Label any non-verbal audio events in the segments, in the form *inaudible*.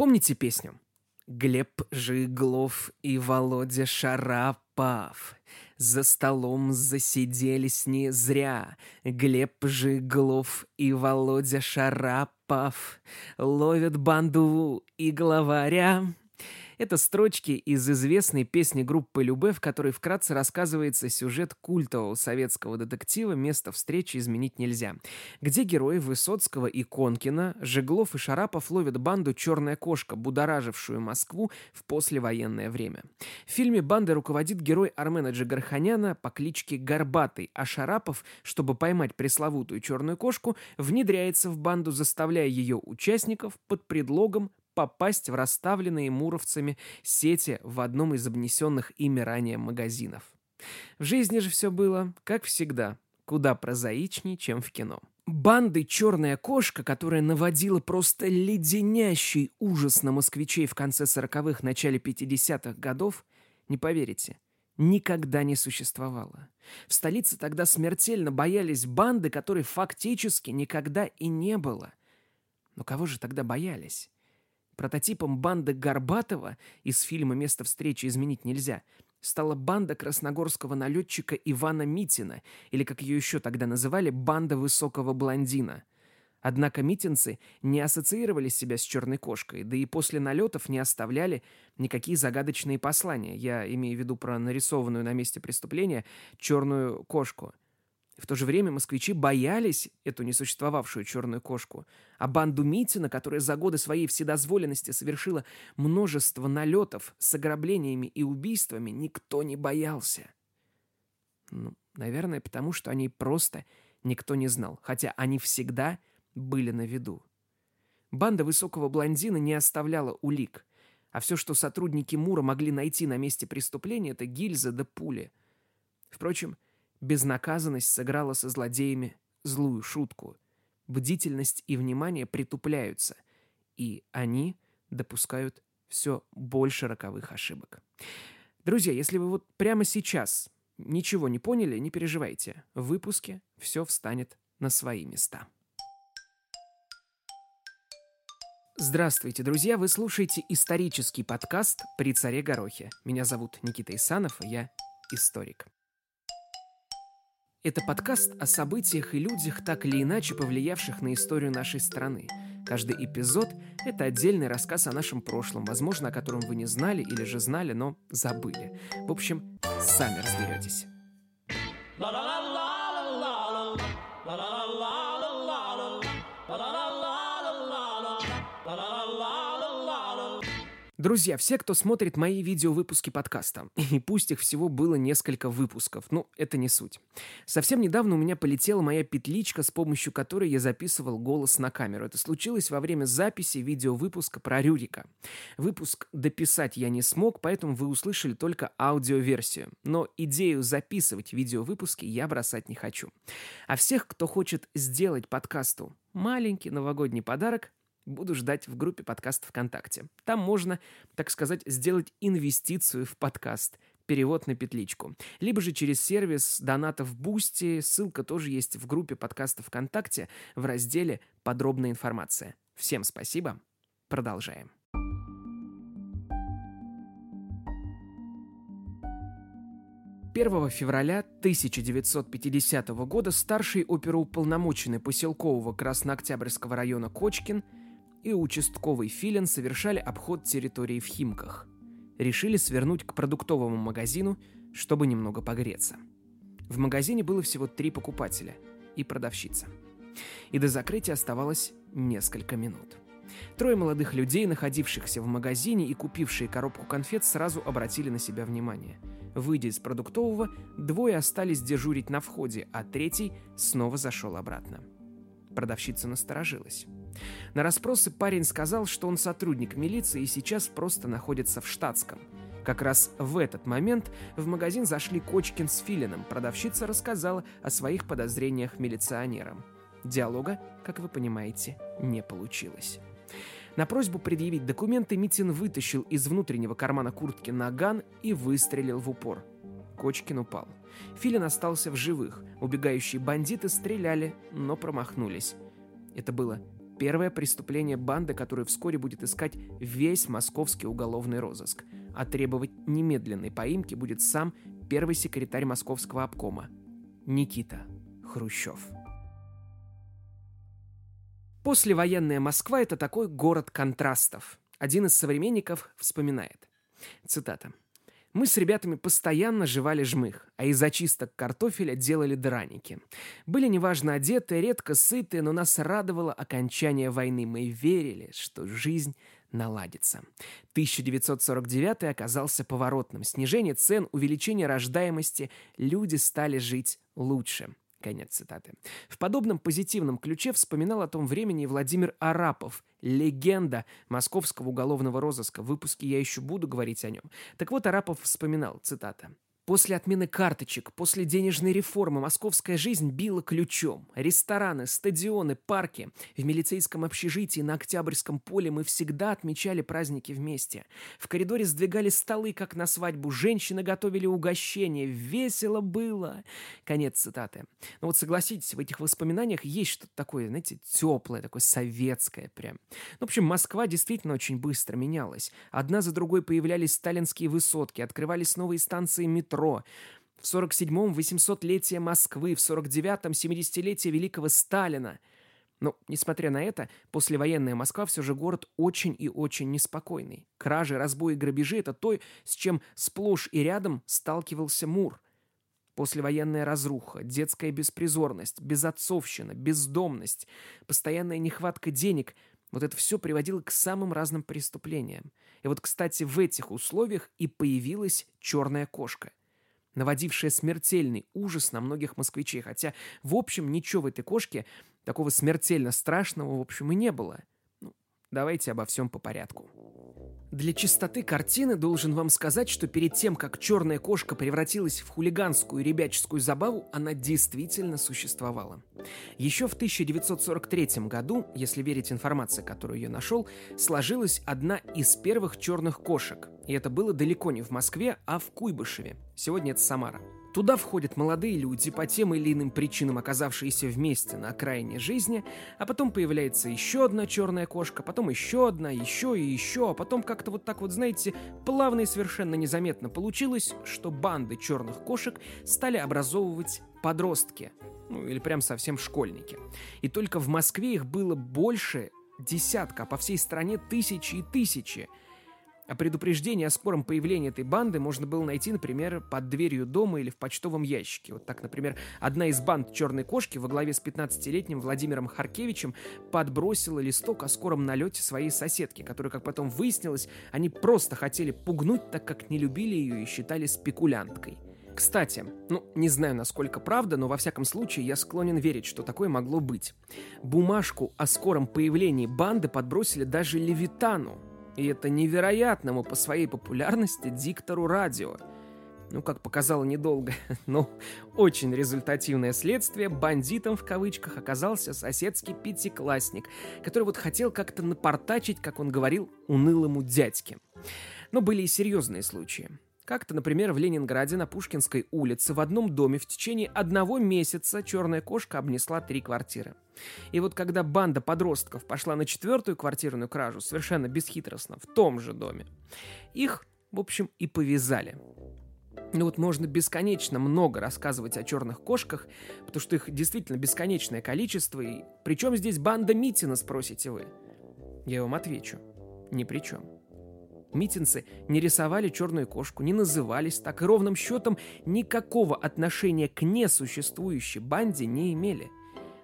Помните песню? Глеб Жиглов и Володя Шарапов За столом засиделись не зря Глеб Жиглов и Володя Шарапов Ловят банду и главаря это строчки из известной песни группы Любе, в которой вкратце рассказывается сюжет культового советского детектива «Место встречи изменить нельзя», где герои Высоцкого и Конкина, Жеглов и Шарапов ловят банду «Черная кошка», будоражившую Москву в послевоенное время. В фильме бандой руководит герой Армена Джигарханяна по кличке Горбатый, а Шарапов, чтобы поймать пресловутую черную кошку, внедряется в банду, заставляя ее участников под предлогом попасть в расставленные муровцами сети в одном из обнесенных ими ранее магазинов. В жизни же все было, как всегда, куда прозаичнее, чем в кино. Банды «Черная кошка», которая наводила просто леденящий ужас на москвичей в конце 40-х, начале 50-х годов, не поверите, никогда не существовало. В столице тогда смертельно боялись банды, которой фактически никогда и не было. Но кого же тогда боялись? Прототипом банды Горбатова из фильма «Место встречи изменить нельзя» стала банда красногорского налетчика Ивана Митина, или, как ее еще тогда называли, банда высокого блондина. Однако митинцы не ассоциировали себя с черной кошкой, да и после налетов не оставляли никакие загадочные послания. Я имею в виду про нарисованную на месте преступления черную кошку – в то же время москвичи боялись эту несуществовавшую черную кошку, а банду Митина, которая за годы своей вседозволенности совершила множество налетов с ограблениями и убийствами, никто не боялся. Ну, наверное, потому что о ней просто никто не знал, хотя они всегда были на виду. Банда высокого блондина не оставляла улик, а все, что сотрудники Мура могли найти на месте преступления, это гильза да пули. Впрочем, Безнаказанность сыграла со злодеями злую шутку. Бдительность и внимание притупляются, и они допускают все больше роковых ошибок. Друзья, если вы вот прямо сейчас ничего не поняли, не переживайте. В выпуске все встанет на свои места. Здравствуйте, друзья! Вы слушаете исторический подкаст «При царе Горохе». Меня зовут Никита Исанов, и я историк. Это подкаст о событиях и людях, так или иначе повлиявших на историю нашей страны. Каждый эпизод — это отдельный рассказ о нашем прошлом, возможно, о котором вы не знали или же знали, но забыли. В общем, сами разберетесь. Друзья, все, кто смотрит мои видео-выпуски подкаста, *laughs* и пусть их всего было несколько выпусков, ну, это не суть. Совсем недавно у меня полетела моя петличка, с помощью которой я записывал голос на камеру. Это случилось во время записи видео-выпуска про Рюрика. Выпуск дописать я не смог, поэтому вы услышали только аудиоверсию. Но идею записывать видео-выпуски я бросать не хочу. А всех, кто хочет сделать подкасту маленький новогодний подарок, буду ждать в группе подкаст ВКонтакте. Там можно, так сказать, сделать инвестицию в подкаст, перевод на петличку. Либо же через сервис донатов Boosty, ссылка тоже есть в группе подкаста ВКонтакте в разделе «Подробная информация». Всем спасибо, продолжаем. Первого февраля 1950 года старший оперуполномоченный поселкового Краснооктябрьского района Кочкин – и участковый Филин совершали обход территории в Химках. Решили свернуть к продуктовому магазину, чтобы немного погреться. В магазине было всего три покупателя и продавщица. И до закрытия оставалось несколько минут. Трое молодых людей, находившихся в магазине и купившие коробку конфет, сразу обратили на себя внимание. Выйдя из продуктового, двое остались дежурить на входе, а третий снова зашел обратно. Продавщица насторожилась. На расспросы парень сказал, что он сотрудник милиции и сейчас просто находится в штатском. Как раз в этот момент в магазин зашли Кочкин с Филином. Продавщица рассказала о своих подозрениях милиционерам. Диалога, как вы понимаете, не получилось. На просьбу предъявить документы Митин вытащил из внутреннего кармана куртки наган и выстрелил в упор. Кочкин упал. Филин остался в живых. Убегающие бандиты стреляли, но промахнулись. Это было первое преступление банды, которое вскоре будет искать весь московский уголовный розыск. А требовать немедленной поимки будет сам первый секретарь московского обкома Никита Хрущев. Послевоенная Москва – это такой город контрастов. Один из современников вспоминает. Цитата. Мы с ребятами постоянно жевали жмых, а из очисток картофеля делали драники. Были неважно одеты, редко сытые, но нас радовало окончание войны. Мы верили, что жизнь наладится. 1949 оказался поворотным. Снижение цен, увеличение рождаемости. Люди стали жить лучше. Конец цитаты. В подобном позитивном ключе вспоминал о том времени Владимир Арапов, легенда московского уголовного розыска. В выпуске я еще буду говорить о нем. Так вот, Арапов вспоминал, цитата. После отмены карточек, после денежной реформы московская жизнь била ключом. Рестораны, стадионы, парки. В милицейском общежитии на Октябрьском поле мы всегда отмечали праздники вместе. В коридоре сдвигали столы, как на свадьбу. Женщины готовили угощения. Весело было. Конец цитаты. Но вот согласитесь, в этих воспоминаниях есть что-то такое, знаете, теплое, такое советское прям. Ну, в общем, Москва действительно очень быстро менялась. Одна за другой появлялись сталинские высотки, открывались новые станции метро, метро. В 47-м 800-летие Москвы, в 49-м 70-летие Великого Сталина. Но, несмотря на это, послевоенная Москва все же город очень и очень неспокойный. Кражи, разбои, грабежи – это то, с чем сплошь и рядом сталкивался Мур. Послевоенная разруха, детская беспризорность, безотцовщина, бездомность, постоянная нехватка денег – вот это все приводило к самым разным преступлениям. И вот, кстати, в этих условиях и появилась черная кошка наводившая смертельный ужас на многих москвичей, хотя, в общем, ничего в этой кошке такого смертельно страшного, в общем, и не было. Давайте обо всем по порядку. Для чистоты картины должен вам сказать, что перед тем, как черная кошка превратилась в хулиганскую ребяческую забаву, она действительно существовала. Еще в 1943 году, если верить информации, которую я нашел, сложилась одна из первых черных кошек. И это было далеко не в Москве, а в Куйбышеве. Сегодня это Самара. Туда входят молодые люди, по тем или иным причинам оказавшиеся вместе на окраине жизни, а потом появляется еще одна черная кошка, потом еще одна, еще и еще, а потом как-то вот так вот, знаете, плавно и совершенно незаметно получилось, что банды черных кошек стали образовывать подростки, ну или прям совсем школьники. И только в Москве их было больше десятка, а по всей стране тысячи и тысячи – а предупреждение о скором появлении этой банды можно было найти, например, под дверью дома или в почтовом ящике. Вот так, например, одна из банд «Черной кошки» во главе с 15-летним Владимиром Харкевичем подбросила листок о скором налете своей соседки, которую, как потом выяснилось, они просто хотели пугнуть, так как не любили ее и считали спекулянткой. Кстати, ну, не знаю, насколько правда, но во всяком случае я склонен верить, что такое могло быть. Бумажку о скором появлении банды подбросили даже Левитану, и это невероятному по своей популярности диктору радио. Ну, как показало недолго, *laughs* но очень результативное следствие, бандитом в кавычках оказался соседский пятиклассник, который вот хотел как-то напортачить, как он говорил, унылому дядьке. Но были и серьезные случаи. Как-то, например, в Ленинграде на Пушкинской улице в одном доме в течение одного месяца черная кошка обнесла три квартиры. И вот когда банда подростков пошла на четвертую квартирную кражу, совершенно бесхитростно, в том же доме, их, в общем, и повязали. Ну вот можно бесконечно много рассказывать о черных кошках, потому что их действительно бесконечное количество, и причем здесь банда Митина, спросите вы? Я вам отвечу. Ни при чем. Митинцы не рисовали черную кошку, не назывались так и ровным счетом никакого отношения к несуществующей банде не имели.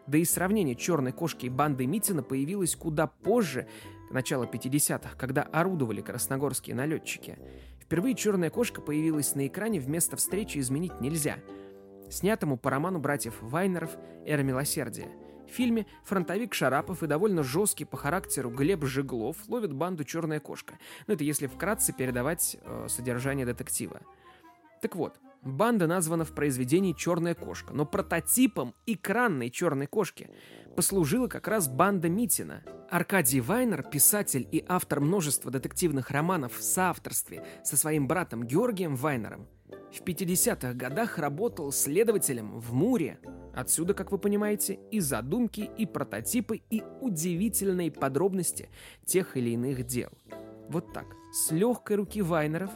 Да и сравнение черной кошки и банды Митина появилось куда позже, начала 50-х, когда орудовали красногорские налетчики. Впервые черная кошка появилась на экране вместо встречи изменить нельзя. Снятому по роману братьев Вайнеров «Эра милосердия». В фильме фронтовик Шарапов и довольно жесткий по характеру Глеб Жиглов ловят банду «Черная кошка». Ну, это если вкратце передавать э, содержание детектива. Так вот, банда названа в произведении «Черная кошка», но прототипом экранной «Черной кошки» послужила как раз банда Митина. Аркадий Вайнер, писатель и автор множества детективных романов в соавторстве со своим братом Георгием Вайнером, В 50-х годах работал следователем в Муре. Отсюда, как вы понимаете, и задумки, и прототипы, и удивительные подробности тех или иных дел. Вот так, с легкой руки Вайнеров,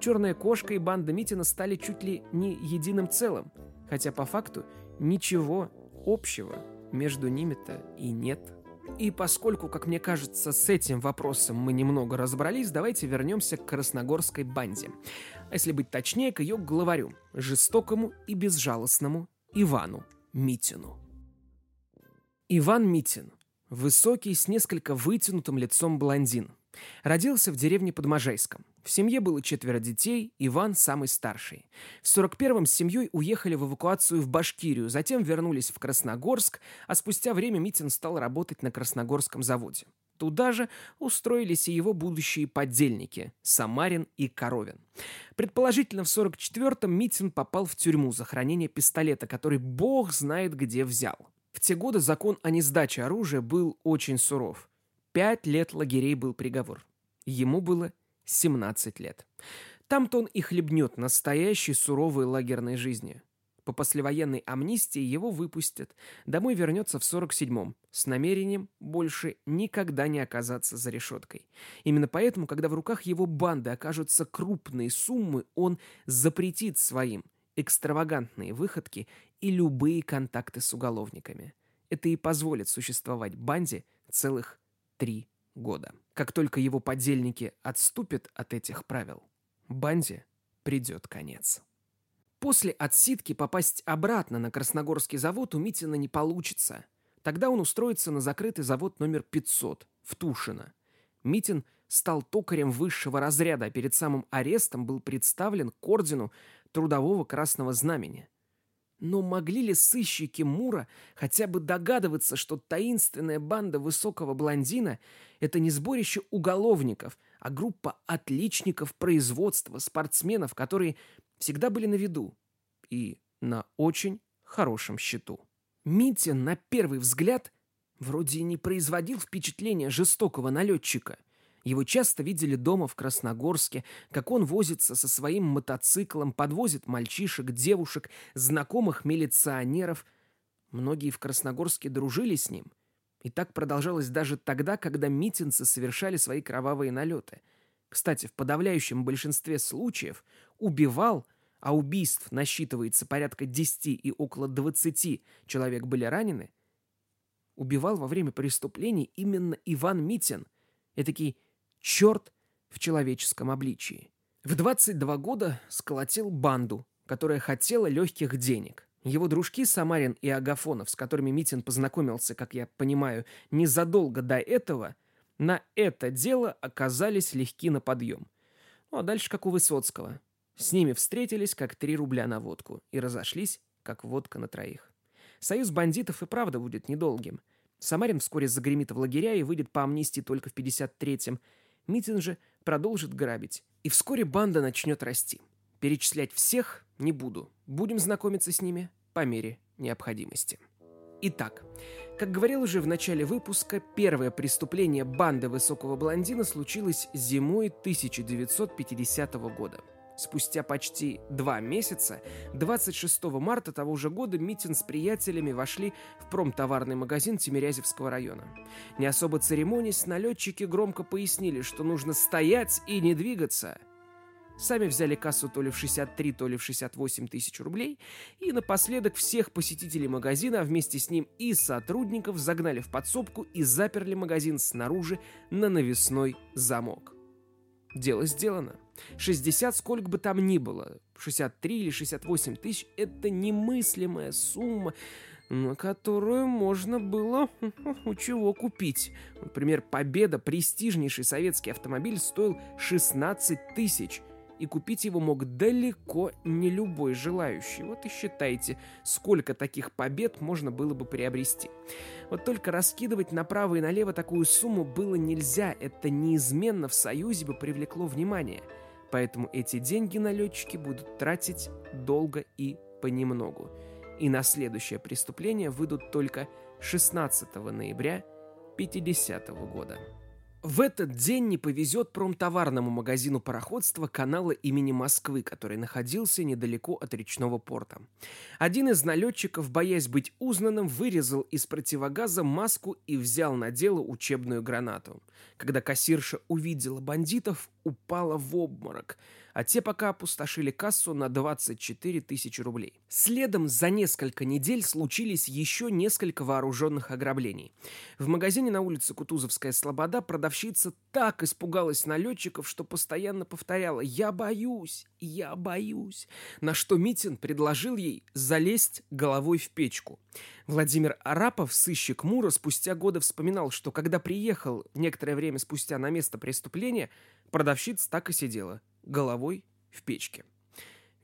Черная кошка и банда Митина стали чуть ли не единым целым, хотя по факту ничего общего между ними-то и нет. И поскольку, как мне кажется, с этим вопросом мы немного разобрались, давайте вернемся к красногорской банде. А если быть точнее, к ее главарю, жестокому и безжалостному Ивану Митину. Иван Митин. Высокий, с несколько вытянутым лицом блондин. Родился в деревне под Можайском. В семье было четверо детей, Иван самый старший. В 41-м с семьей уехали в эвакуацию в Башкирию, затем вернулись в Красногорск, а спустя время Митин стал работать на Красногорском заводе. Туда же устроились и его будущие подельники – Самарин и Коровин. Предположительно, в 44-м Митин попал в тюрьму за хранение пистолета, который бог знает где взял. В те годы закон о несдаче оружия был очень суров. Пять лет лагерей был приговор. Ему было 17 лет. Там-то он и хлебнет настоящей суровой лагерной жизни. По послевоенной амнистии его выпустят. Домой вернется в 47-м с намерением больше никогда не оказаться за решеткой. Именно поэтому, когда в руках его банды окажутся крупные суммы, он запретит своим экстравагантные выходки и любые контакты с уголовниками. Это и позволит существовать банде целых три года. Как только его подельники отступят от этих правил, банде придет конец. После отсидки попасть обратно на Красногорский завод у Митина не получится. Тогда он устроится на закрытый завод номер 500 в Тушино. Митин стал токарем высшего разряда, а перед самым арестом был представлен к ордену Трудового Красного Знамени. Но могли ли сыщики Мура хотя бы догадываться, что таинственная банда высокого блондина – это не сборище уголовников, а группа отличников производства, спортсменов, которые всегда были на виду и на очень хорошем счету. Митя на первый взгляд вроде не производил впечатления жестокого налетчика. Его часто видели дома в Красногорске, как он возится со своим мотоциклом, подвозит мальчишек, девушек, знакомых милиционеров. Многие в Красногорске дружили с ним. И так продолжалось даже тогда, когда митинцы совершали свои кровавые налеты. Кстати, в подавляющем большинстве случаев убивал, а убийств насчитывается порядка 10 и около 20 человек были ранены, убивал во время преступлений именно Иван Митин, этакий черт в человеческом обличии. В 22 года сколотил банду, которая хотела легких денег. Его дружки Самарин и Агафонов, с которыми Митин познакомился, как я понимаю, незадолго до этого, на это дело оказались легки на подъем. Ну а дальше как у Высоцкого. С ними встретились, как три рубля на водку, и разошлись, как водка на троих. Союз бандитов и правда будет недолгим. Самарин вскоре загремит в лагеря и выйдет по амнистии только в 53-м, Митин же продолжит грабить. И вскоре банда начнет расти. Перечислять всех не буду. Будем знакомиться с ними по мере необходимости. Итак, как говорил уже в начале выпуска, первое преступление банды высокого блондина случилось зимой 1950 года – Спустя почти два месяца, 26 марта того же года, Митин с приятелями вошли в промтоварный магазин Тимирязевского района. Не особо церемонясь, налетчики громко пояснили, что нужно стоять и не двигаться. Сами взяли кассу то ли в 63, то ли в 68 тысяч рублей, и напоследок всех посетителей магазина, а вместе с ним и сотрудников, загнали в подсобку и заперли магазин снаружи на навесной замок. Дело сделано. 60 сколько бы там ни было, 63 или 68 тысяч – это немыслимая сумма, на которую можно было *laughs* у чего купить. Например, «Победа» – престижнейший советский автомобиль, стоил 16 тысяч – и купить его мог далеко не любой желающий. Вот и считайте, сколько таких побед можно было бы приобрести. Вот только раскидывать направо и налево такую сумму было нельзя, это неизменно в Союзе бы привлекло внимание. Поэтому эти деньги налетчики будут тратить долго и понемногу. И на следующее преступление выйдут только 16 ноября 50 -го года. В этот день не повезет промтоварному магазину пароходства канала имени Москвы, который находился недалеко от речного порта. Один из налетчиков, боясь быть узнанным, вырезал из противогаза маску и взял на дело учебную гранату. Когда кассирша увидела бандитов, упала в обморок – а те пока опустошили кассу на 24 тысячи рублей. Следом за несколько недель случились еще несколько вооруженных ограблений. В магазине на улице Кутузовская Слобода продавщица так испугалась налетчиков, что постоянно повторяла «Я боюсь! Я боюсь!» На что Митин предложил ей залезть головой в печку. Владимир Арапов, сыщик Мура, спустя годы вспоминал, что когда приехал некоторое время спустя на место преступления, продавщица так и сидела – головой в печке.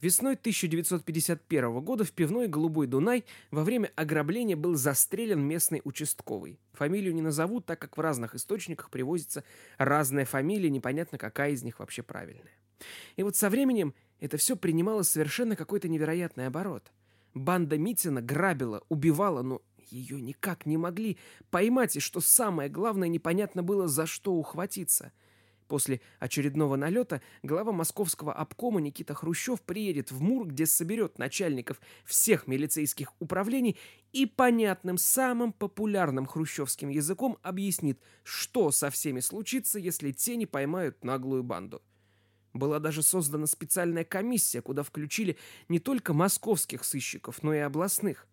Весной 1951 года в пивной «Голубой Дунай» во время ограбления был застрелен местный участковый. Фамилию не назову, так как в разных источниках привозится разная фамилия, непонятно, какая из них вообще правильная. И вот со временем это все принимало совершенно какой-то невероятный оборот. Банда Митина грабила, убивала, но ее никак не могли поймать, и что самое главное, непонятно было, за что ухватиться – После очередного налета глава московского обкома Никита Хрущев приедет в МУР, где соберет начальников всех милицейских управлений и понятным, самым популярным хрущевским языком объяснит, что со всеми случится, если те не поймают наглую банду. Была даже создана специальная комиссия, куда включили не только московских сыщиков, но и областных.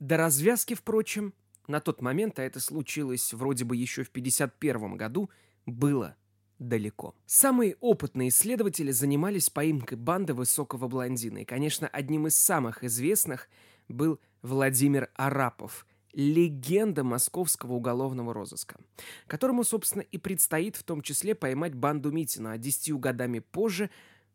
До развязки, впрочем, на тот момент, а это случилось вроде бы еще в 1951 году, было далеко. Самые опытные исследователи занимались поимкой банды высокого блондина. И, конечно, одним из самых известных был Владимир Арапов, легенда московского уголовного розыска, которому, собственно, и предстоит в том числе поймать банду Митина, а десятью годами позже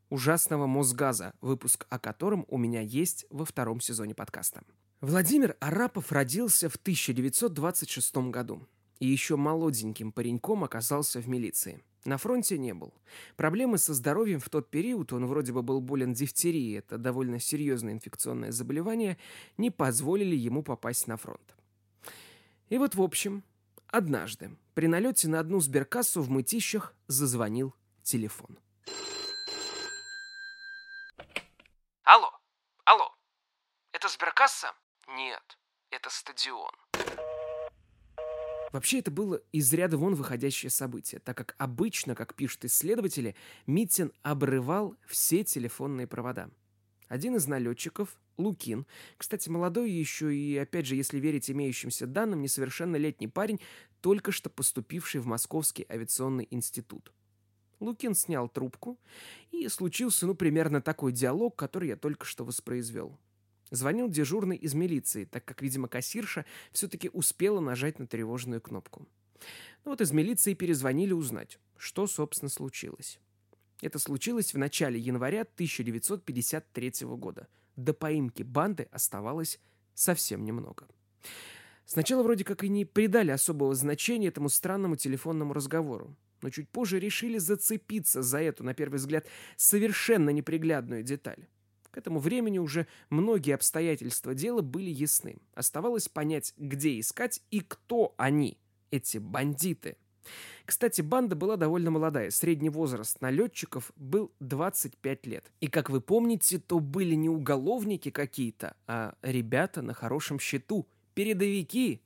ужасного Мосгаза, выпуск о котором у меня есть во втором сезоне подкаста. Владимир Арапов родился в 1926 году и еще молоденьким пареньком оказался в милиции. На фронте не был. Проблемы со здоровьем в тот период, он вроде бы был болен дифтерией, это довольно серьезное инфекционное заболевание, не позволили ему попасть на фронт. И вот в общем, однажды при налете на одну сберкассу в Мытищах зазвонил телефон. Алло, алло, это сберкасса? Нет, это стадион. Вообще это было из ряда вон выходящее событие, так как обычно, как пишут исследователи, Митин обрывал все телефонные провода. Один из налетчиков, Лукин, кстати, молодой еще и, опять же, если верить имеющимся данным, несовершеннолетний парень, только что поступивший в Московский авиационный институт. Лукин снял трубку, и случился, ну, примерно такой диалог, который я только что воспроизвел. Звонил дежурный из милиции, так как, видимо, кассирша все-таки успела нажать на тревожную кнопку. Ну вот из милиции перезвонили узнать, что, собственно, случилось. Это случилось в начале января 1953 года. До поимки банды оставалось совсем немного. Сначала вроде как и не придали особого значения этому странному телефонному разговору, но чуть позже решили зацепиться за эту, на первый взгляд, совершенно неприглядную деталь. К этому времени уже многие обстоятельства дела были ясны. Оставалось понять, где искать и кто они, эти бандиты. Кстати, банда была довольно молодая. Средний возраст налетчиков был 25 лет. И, как вы помните, то были не уголовники какие-то, а ребята на хорошем счету, передовики.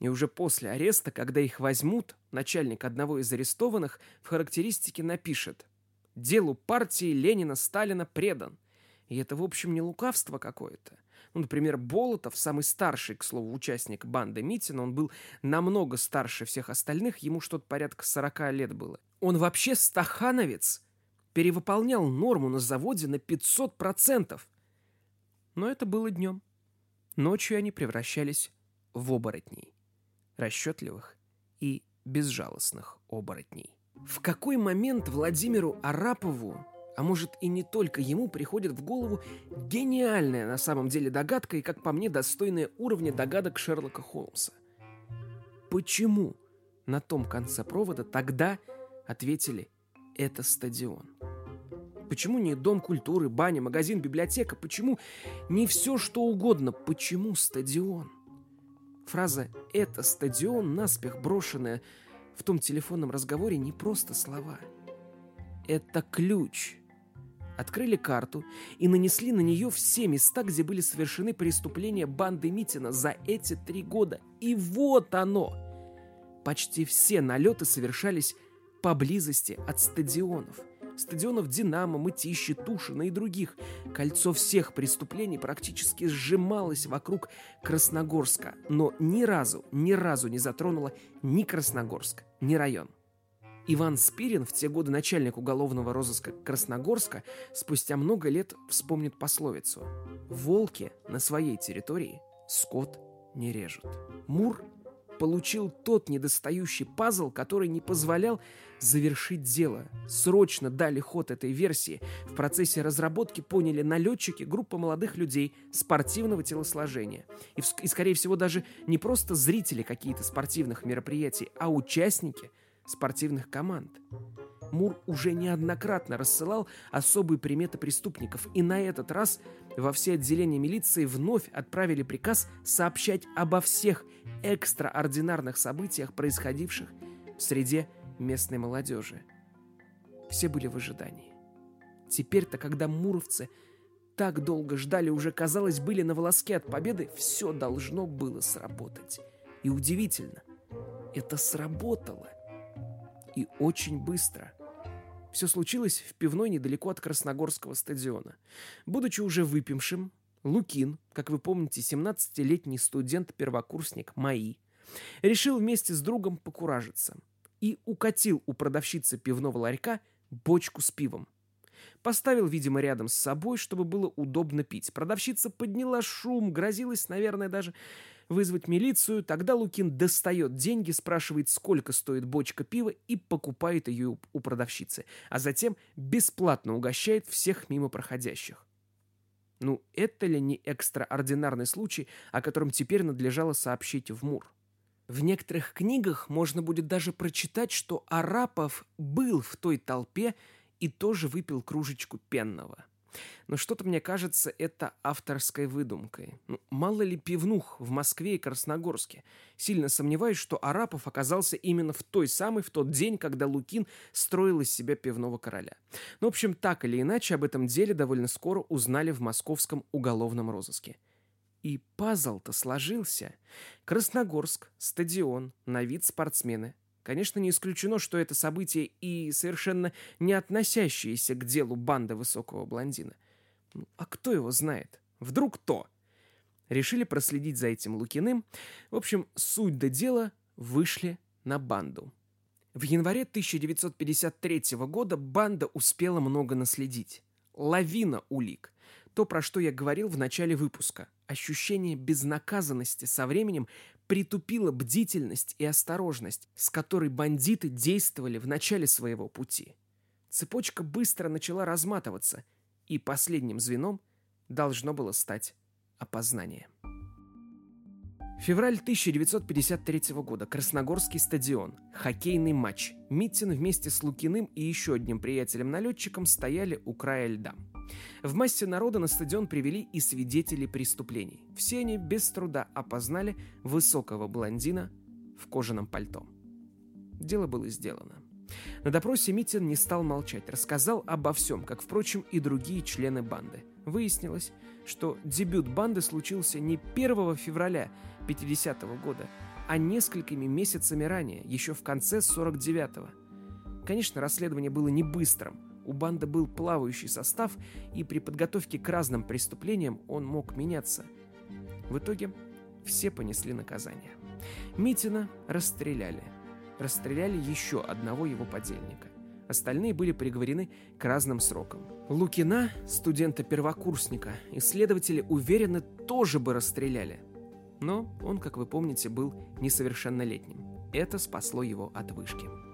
И уже после ареста, когда их возьмут, начальник одного из арестованных в характеристике напишет «Делу партии Ленина Сталина предан. И это, в общем, не лукавство какое-то. Ну, например, Болотов, самый старший, к слову, участник банды Митина, он был намного старше всех остальных, ему что-то порядка 40 лет было. Он вообще стахановец, перевыполнял норму на заводе на 500%. Но это было днем. Ночью они превращались в оборотней. Расчетливых и безжалостных оборотней. В какой момент Владимиру Арапову а может и не только ему приходит в голову гениальная на самом деле догадка и, как по мне, достойная уровня догадок Шерлока Холмса. Почему на том конце провода тогда ответили «это стадион»? Почему не дом культуры, баня, магазин, библиотека? Почему не все, что угодно? Почему стадион? Фраза «это стадион», наспех брошенная в том телефонном разговоре не просто слова. Это ключ. Открыли карту и нанесли на нее все места, где были совершены преступления банды Митина за эти три года. И вот оно! Почти все налеты совершались поблизости от стадионов. Стадионов «Динамо», «Мытищи», «Тушина» и других. Кольцо всех преступлений практически сжималось вокруг Красногорска, но ни разу, ни разу не затронуло ни Красногорск, ни район. Иван Спирин, в те годы начальник уголовного розыска Красногорска, спустя много лет вспомнит пословицу «Волки на своей территории скот не режут». Мур получил тот недостающий пазл, который не позволял завершить дело. Срочно дали ход этой версии. В процессе разработки поняли налетчики группа молодых людей спортивного телосложения. И, и, скорее всего, даже не просто зрители каких-то спортивных мероприятий, а участники спортивных команд. Мур уже неоднократно рассылал особые приметы преступников, и на этот раз во все отделения милиции вновь отправили приказ сообщать обо всех экстраординарных событиях, происходивших в среде местной молодежи. Все были в ожидании. Теперь-то, когда муровцы так долго ждали, уже, казалось, были на волоске от победы, все должно было сработать. И удивительно, это сработало. И очень быстро. Все случилось в пивной недалеко от Красногорского стадиона. Будучи уже выпившим, Лукин, как вы помните, 17-летний студент-первокурсник МАИ, решил вместе с другом покуражиться и укатил у продавщицы пивного ларька бочку с пивом. Поставил, видимо, рядом с собой, чтобы было удобно пить. Продавщица подняла шум, грозилась, наверное, даже вызвать милицию. Тогда Лукин достает деньги, спрашивает, сколько стоит бочка пива и покупает ее у продавщицы. А затем бесплатно угощает всех мимо проходящих. Ну, это ли не экстраординарный случай, о котором теперь надлежало сообщить в МУР? В некоторых книгах можно будет даже прочитать, что Арапов был в той толпе и тоже выпил кружечку пенного. Но что-то, мне кажется, это авторской выдумкой. Ну, мало ли пивнух в Москве и Красногорске. Сильно сомневаюсь, что Арапов оказался именно в той самой, в тот день, когда Лукин строил из себя пивного короля. Ну, в общем, так или иначе, об этом деле довольно скоро узнали в московском уголовном розыске. И пазл-то сложился. Красногорск, стадион, на вид спортсмены, Конечно, не исключено, что это событие и совершенно не относящееся к делу банды высокого блондина. Ну, а кто его знает? Вдруг кто? Решили проследить за этим Лукиным. В общем, суть до дела вышли на банду. В январе 1953 года банда успела много наследить. Лавина улик. То, про что я говорил в начале выпуска. Ощущение безнаказанности со временем притупила бдительность и осторожность, с которой бандиты действовали в начале своего пути. Цепочка быстро начала разматываться, и последним звеном должно было стать опознание. Февраль 1953 года. Красногорский стадион. Хоккейный матч. Митин вместе с Лукиным и еще одним приятелем-налетчиком стояли у края льда. В массе народа на стадион привели и свидетелей преступлений. Все они без труда опознали высокого блондина в кожаном пальто. Дело было сделано. На допросе Митин не стал молчать, рассказал обо всем, как, впрочем, и другие члены банды. Выяснилось, что дебют банды случился не 1 февраля 50 -го года, а несколькими месяцами ранее, еще в конце 49-го. Конечно, расследование было не быстрым, у банды был плавающий состав, и при подготовке к разным преступлениям он мог меняться. В итоге все понесли наказание. Митина расстреляли. Расстреляли еще одного его подельника. Остальные были приговорены к разным срокам. Лукина, студента-первокурсника, исследователи уверены тоже бы расстреляли. Но он, как вы помните, был несовершеннолетним. Это спасло его от вышки.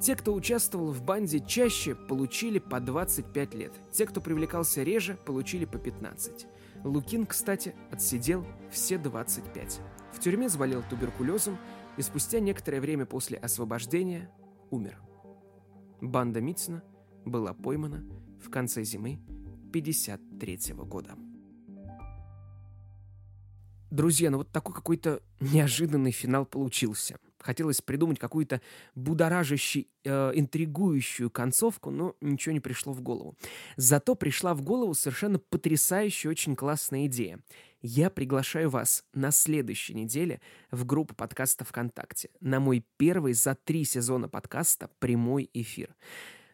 Те, кто участвовал в банде чаще, получили по 25 лет. Те, кто привлекался реже, получили по 15. Лукин, кстати, отсидел все 25. В тюрьме заболел туберкулезом и спустя некоторое время после освобождения умер. Банда Митцина была поймана в конце зимы 53 года. Друзья, ну вот такой какой-то неожиданный финал получился – Хотелось придумать какую-то будоражащую, э, интригующую концовку, но ничего не пришло в голову. Зато пришла в голову совершенно потрясающая, очень классная идея. Я приглашаю вас на следующей неделе в группу подкаста ВКонтакте на мой первый за три сезона подкаста «Прямой эфир».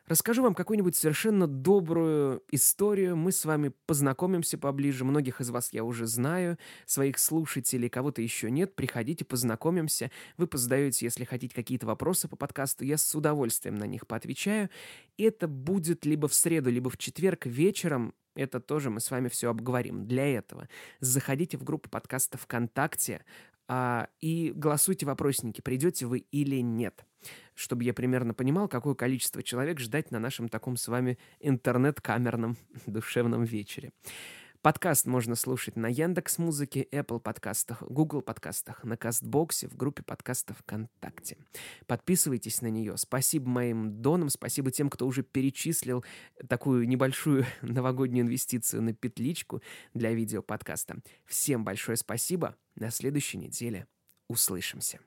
Расскажу вам какую-нибудь совершенно добрую историю. Мы с вами познакомимся поближе. Многих из вас я уже знаю, своих слушателей, кого-то еще нет. Приходите, познакомимся. Вы позадаете, если хотите, какие-то вопросы по подкасту. Я с удовольствием на них поотвечаю. Это будет либо в среду, либо в четверг вечером. Это тоже мы с вами все обговорим. Для этого заходите в группу подкаста ВКонтакте а, и голосуйте вопросники, придете вы или нет чтобы я примерно понимал, какое количество человек ждать на нашем таком с вами интернет-камерном *laughs* душевном вечере. Подкаст можно слушать на Яндекс Музыке, Apple подкастах, Google подкастах, на Кастбоксе, в группе подкастов ВКонтакте. Подписывайтесь на нее. Спасибо моим донам, спасибо тем, кто уже перечислил такую небольшую *laughs* новогоднюю инвестицию на петличку для видеоподкаста. Всем большое спасибо. На следующей неделе услышимся.